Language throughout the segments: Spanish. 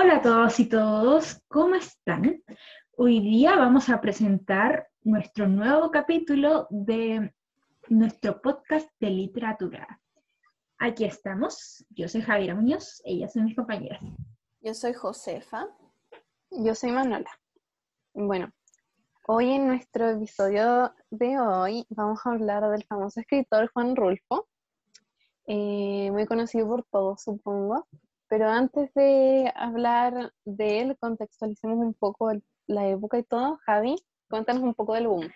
Hola a todos y todos, ¿cómo están? Hoy día vamos a presentar nuestro nuevo capítulo de nuestro podcast de literatura. Aquí estamos, yo soy Javiera Muñoz, ellas son mis compañeras. Yo soy Josefa. Yo soy Manuela. Bueno, hoy en nuestro episodio de hoy vamos a hablar del famoso escritor Juan Rulfo, eh, muy conocido por todos, supongo. Pero antes de hablar de él, contextualicemos un poco la época y todo. Javi, cuéntanos un poco del boom.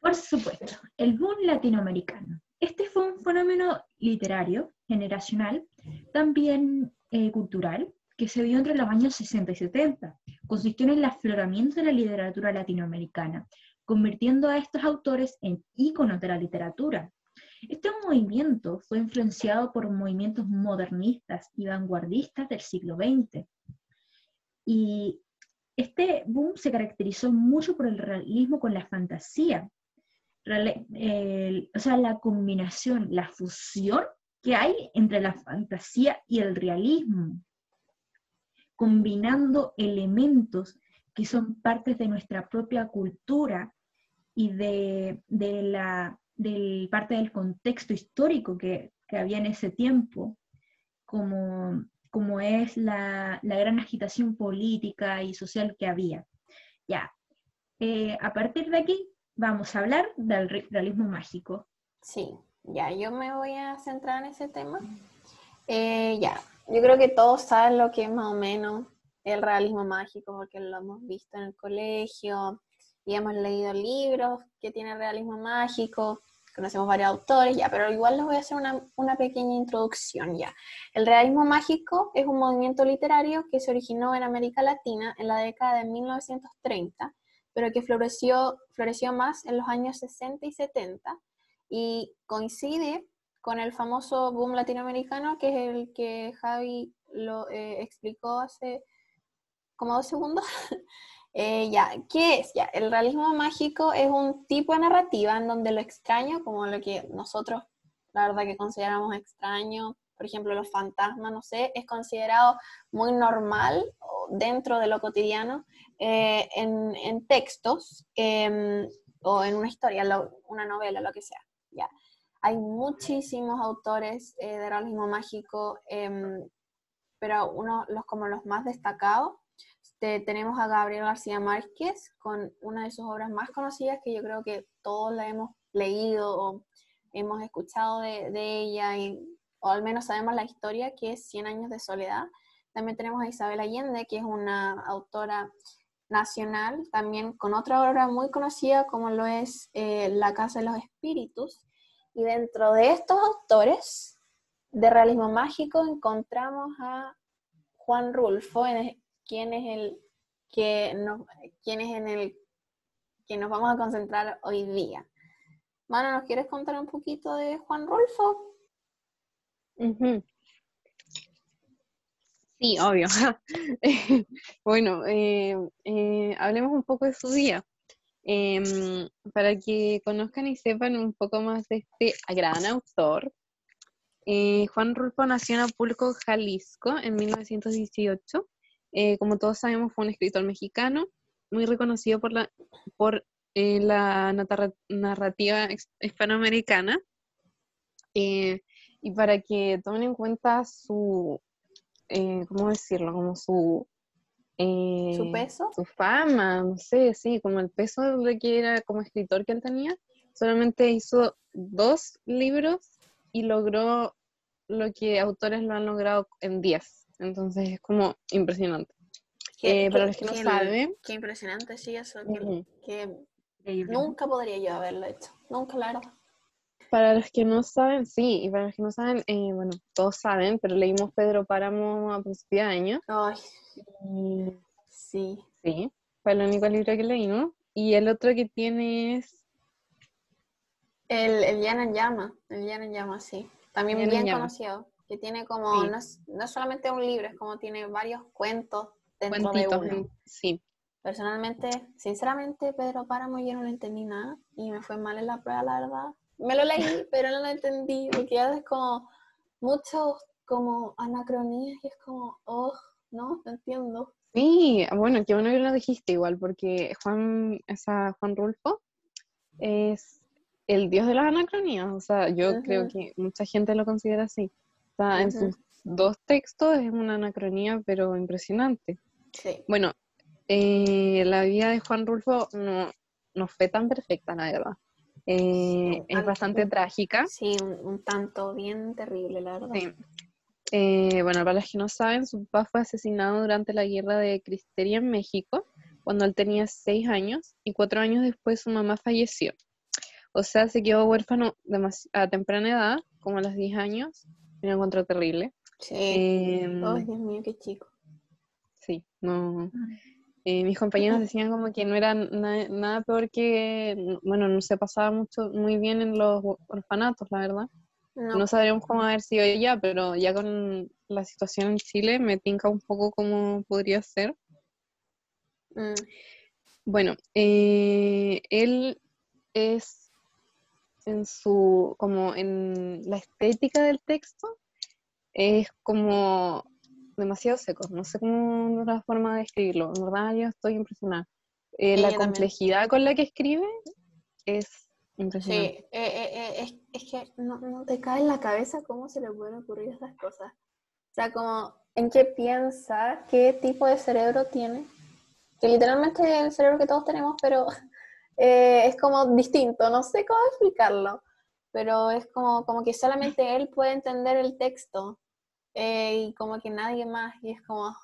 Por supuesto, el boom latinoamericano. Este fue un fenómeno literario, generacional, también eh, cultural, que se vio entre los años 60 y 70. Consistió en el afloramiento de la literatura latinoamericana, convirtiendo a estos autores en íconos de la literatura. Este movimiento fue influenciado por movimientos modernistas y vanguardistas del siglo XX. Y este boom se caracterizó mucho por el realismo con la fantasía. o sea, la combinación, la fusión que hay entre la fantasía y el realismo, combinando elementos que son partes de nuestra propia cultura y de, la parte del contexto histórico que, había en ese tiempo, como, como es la, gran agitación política y social que había. Ya, eh, a partir de aquí vamos a hablar del realismo mágico. Sí, ya, yo me voy a centrar en ese tema. Eh, ya, yo creo que todos saben lo que es más o menos el realismo mágico, porque lo hemos visto en el colegio y hemos leído libros que tienen realismo mágico, conocemos varios autores, ya, pero igual les voy a hacer una, una, pequeña introducción ya. El realismo mágico es un movimiento literario que se originó en América Latina en la década de 1930, pero que floreció, floreció más en los años 60 y 70 y coincide con el famoso boom latinoamericano, que es el que Javi lo eh, explicó hace como dos segundos. Eh, ya, ¿qué es? Ya, el realismo mágico es un tipo de narrativa en donde lo extraño, como lo que nosotros, la verdad que consideramos extraño, por ejemplo, los fantasmas, no sé, es considerado muy normal dentro de lo cotidiano eh, en, textos em, o en una historia, una novela, lo que sea. Ya. Hay muchísimos autores eh, de realismo mágico, em, pero uno los como los más destacados tenemos a Gabriel García Márquez con una de sus obras más conocidas que yo creo que todos la hemos leído o hemos escuchado de, ella y, o al menos sabemos la historia que es Cien años de soledad. También tenemos a Isabel Allende, que es una autora nacional, también con otra obra muy conocida como lo es eh, La Casa de los Espíritus. Y dentro de estos autores de realismo mágico encontramos a Juan Rulfo, en, quién es el que nos, quién es en el que nos vamos a concentrar hoy día. Mano, ¿nos quieres contar un poquito de Juan Rolfo? Sí, obvio. bueno, eh, eh, hablemos un poco de su día. Em, para que conozcan y sepan un poco más de este gran autor. Eh, Juan Rulfo nació en Apulco, Jalisco, en 1918. Eh, como todos sabemos, fue un escritor mexicano, muy reconocido por la, por, eh, la narrativa hispanoamericana. Eh, y para que tomen en cuenta su, ¿cómo decirlo? Como su... ¿Su peso? Su fama, no sé, sí, como el peso de que era como escritor que él tenía. Solamente hizo dos libros y logró lo que autores lo han logrado en diez. Entonces es como impresionante. Eh, para los que no saben. Qué impresionante, sí, eso. Que, nunca podría yo haberlo hecho. Nunca, la verdad. Para los que no saben, sí, y para los que no saben, eh, bueno, todos saben, pero leímos Pedro Páramo a principios de año. Ay. sí. Sí, fue el único libro que leímos. Y el otro que tiene es. El, el en Llama, el Llana en Llama, sí. También bien conocido que tiene como, no, es, no, solamente un libro, es como tiene varios cuentos dentro de uno. Sí. Personalmente, sinceramente, Pedro Páramo yo no lo entendí nada y me fue mal en la prueba, la verdad. Me lo leí, pero no lo entendí, porque ya es como muchos como anacronías y es como, oh, no, no entiendo. Sí, bueno, qué bueno que lo dijiste igual, porque Juan, esa Juan Rulfo es el dios de las anacronías, o sea, yo creo que mucha gente lo considera así. Sea, en sus dos textos es una anacronía, pero impresionante. Sí. Bueno, eh, la vida de Juan Rulfo no, no fue tan perfecta, la verdad. Eh, es bastante trágica. Sí, un, tanto bien terrible, la verdad. Sí. Eh, bueno, para los que no saben, su papá fue asesinado durante la guerra de Cristeria en México, cuando él tenía seis años, y cuatro años después su mamá falleció. O sea, se quedó huérfano a temprana edad, como a los 10 años, lo encontró terrible. Sí. Em, Ay, Dios mío, qué chico. Sí, no. Eh, mis compañeros decían como que no era nada peor que, bueno, no se pasaba mucho, muy bien en los orfanatos, la verdad. No. no sabríamos cómo haber sido ya, pero ya con la situación en Chile me tinca un poco cómo podría ser. Mm. Bueno, eh, él es en su, como en la estética del texto, es como demasiado seco, no sé cómo la forma de escribirlo, en verdad yo estoy impresionada. Eh, la complejidad con la que escribe es impresionante. Sí, eh, eh, es, es, que no, no, te cae en la cabeza cómo se le pueden ocurrir esas cosas. O sea, como en qué piensa, qué tipo de cerebro tiene, que literalmente es el cerebro que todos tenemos, pero es como distinto, no sé cómo explicarlo, pero es como, como que solamente él puede entender el texto eh, y como que nadie más, y es como,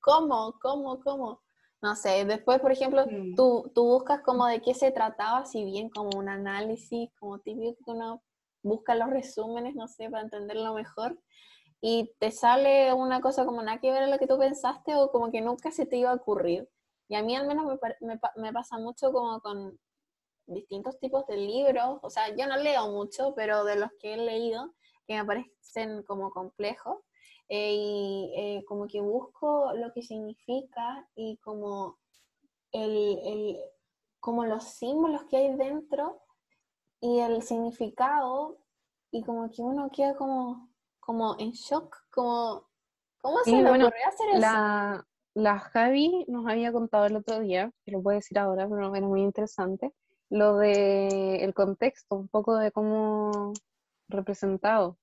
¿cómo? ¿Cómo? ¿Cómo? No sé, después, por ejemplo, tú, tú buscas como de qué se trataba, si bien como un análisis, como típico que uno busca los resúmenes, no sé, para entenderlo mejor, y te sale una cosa como nada que ver a lo que tú pensaste o como que nunca se te iba a ocurrir. Y a mí al menos me, me, me pasa mucho como con distintos tipos de libros, o sea, yo no leo mucho, pero de los que he leído, que me parecen como complejos eh, y eh, como que busco lo que significa y como, el, el, como los símbolos que hay dentro y el significado y como que uno queda como, como en shock, como, ¿cómo se le ocurrió hacer eso? La, Javi nos había contado el otro día, que lo puedo decir ahora, pero era muy interesante, lo de el contexto, un poco de cómo representado.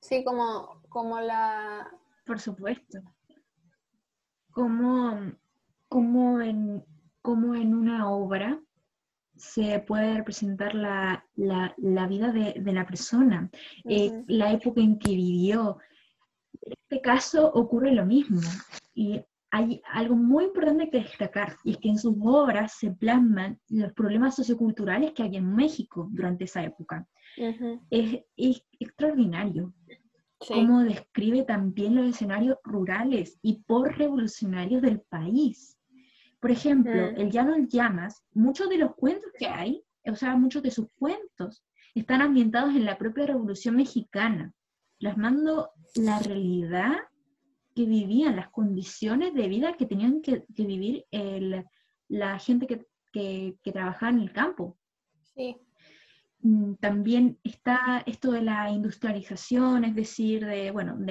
Sí, como, como la... Por supuesto. Como, como, en, como en una obra se puede representar la, la, la vida de, de, la persona, eh, la época en que vivió. En este caso ocurre lo mismo. Y hay algo muy importante que destacar, y es que en sus obras se plasman los problemas socioculturales que hay en México durante esa época. es, es, extraordinario cómo describe también los escenarios rurales y por revolucionarios del país. Por ejemplo, el Llano en Llamas, muchos de los cuentos que hay, o sea, muchos de sus cuentos, están ambientados en la propia Revolución Mexicana, plasmando la realidad que vivían, las condiciones de vida que tenían que, vivir la gente que, trabajaba en el campo. Sí. Mm, también está esto de la industrialización, es decir, de, bueno, de